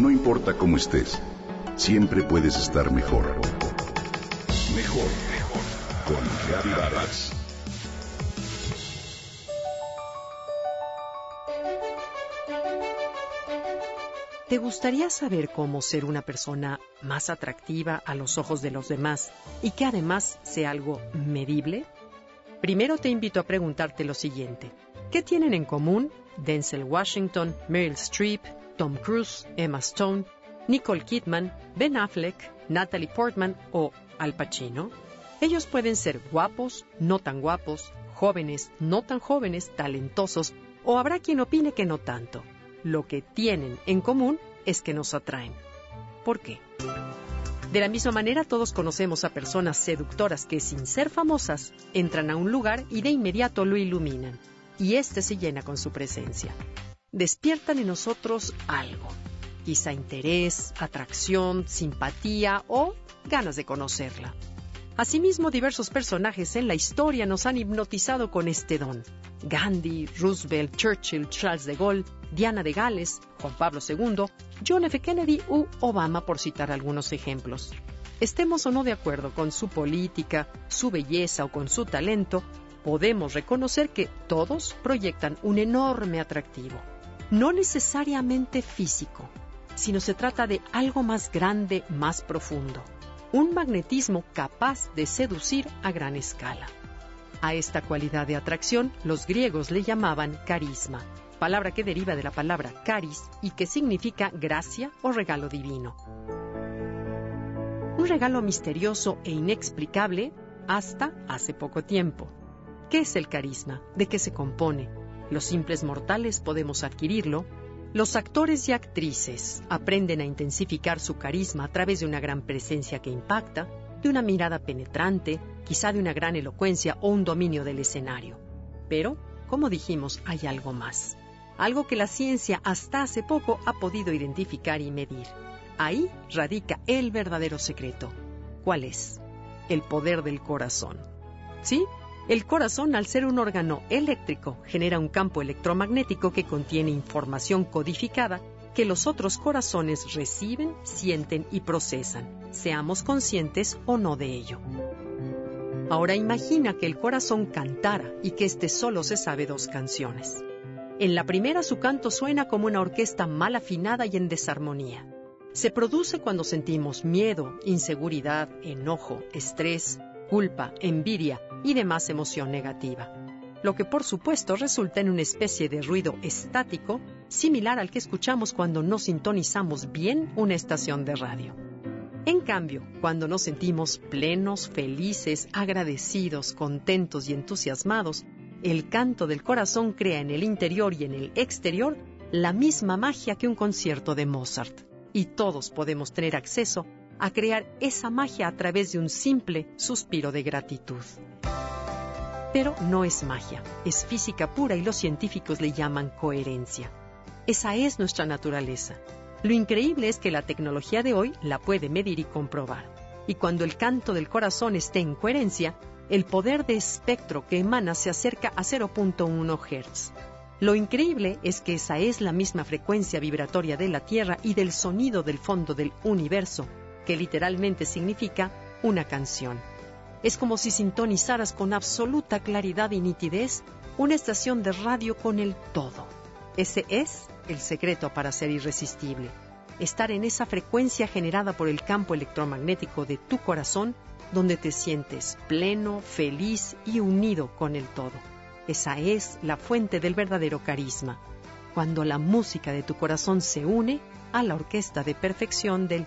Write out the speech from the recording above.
No importa cómo estés, siempre puedes estar mejor. Mejor, mejor. Con Reavivadas. ¿Te gustaría saber cómo ser una persona más atractiva a los ojos de los demás y que además sea algo medible? Primero te invito a preguntarte lo siguiente. ¿Qué tienen en común Denzel Washington, Meryl Streep, Tom Cruise, Emma Stone, Nicole Kidman, Ben Affleck, Natalie Portman o Al Pacino? Ellos pueden ser guapos, no tan guapos, jóvenes, no tan jóvenes, talentosos, o habrá quien opine que no tanto lo que tienen en común es que nos atraen. ¿Por qué? De la misma manera, todos conocemos a personas seductoras que, sin ser famosas, entran a un lugar y de inmediato lo iluminan, y éste se llena con su presencia. Despiertan en nosotros algo, quizá interés, atracción, simpatía o ganas de conocerla. Asimismo, diversos personajes en la historia nos han hipnotizado con este don. Gandhi, Roosevelt, Churchill, Charles de Gaulle, Diana de Gales, Juan Pablo II, John F. Kennedy u Obama, por citar algunos ejemplos. Estemos o no de acuerdo con su política, su belleza o con su talento, podemos reconocer que todos proyectan un enorme atractivo. No necesariamente físico, sino se trata de algo más grande, más profundo un magnetismo capaz de seducir a gran escala. A esta cualidad de atracción los griegos le llamaban carisma, palabra que deriva de la palabra caris y que significa gracia o regalo divino. Un regalo misterioso e inexplicable hasta hace poco tiempo. ¿Qué es el carisma? ¿De qué se compone? Los simples mortales podemos adquirirlo los actores y actrices aprenden a intensificar su carisma a través de una gran presencia que impacta, de una mirada penetrante, quizá de una gran elocuencia o un dominio del escenario. Pero, como dijimos, hay algo más. Algo que la ciencia hasta hace poco ha podido identificar y medir. Ahí radica el verdadero secreto. ¿Cuál es? El poder del corazón. ¿Sí? El corazón, al ser un órgano eléctrico, genera un campo electromagnético que contiene información codificada que los otros corazones reciben, sienten y procesan, seamos conscientes o no de ello. Ahora imagina que el corazón cantara y que éste solo se sabe dos canciones. En la primera su canto suena como una orquesta mal afinada y en desarmonía. Se produce cuando sentimos miedo, inseguridad, enojo, estrés, culpa, envidia y demás emoción negativa, lo que por supuesto resulta en una especie de ruido estático similar al que escuchamos cuando no sintonizamos bien una estación de radio. En cambio, cuando nos sentimos plenos, felices, agradecidos, contentos y entusiasmados, el canto del corazón crea en el interior y en el exterior la misma magia que un concierto de Mozart, y todos podemos tener acceso a crear esa magia a través de un simple suspiro de gratitud. Pero no es magia, es física pura y los científicos le llaman coherencia. Esa es nuestra naturaleza. Lo increíble es que la tecnología de hoy la puede medir y comprobar. Y cuando el canto del corazón esté en coherencia, el poder de espectro que emana se acerca a 0.1 Hz. Lo increíble es que esa es la misma frecuencia vibratoria de la Tierra y del sonido del fondo del universo, que literalmente significa una canción. Es como si sintonizaras con absoluta claridad y nitidez una estación de radio con el todo. Ese es el secreto para ser irresistible. Estar en esa frecuencia generada por el campo electromagnético de tu corazón donde te sientes pleno, feliz y unido con el todo. Esa es la fuente del verdadero carisma, cuando la música de tu corazón se une a la orquesta de perfección del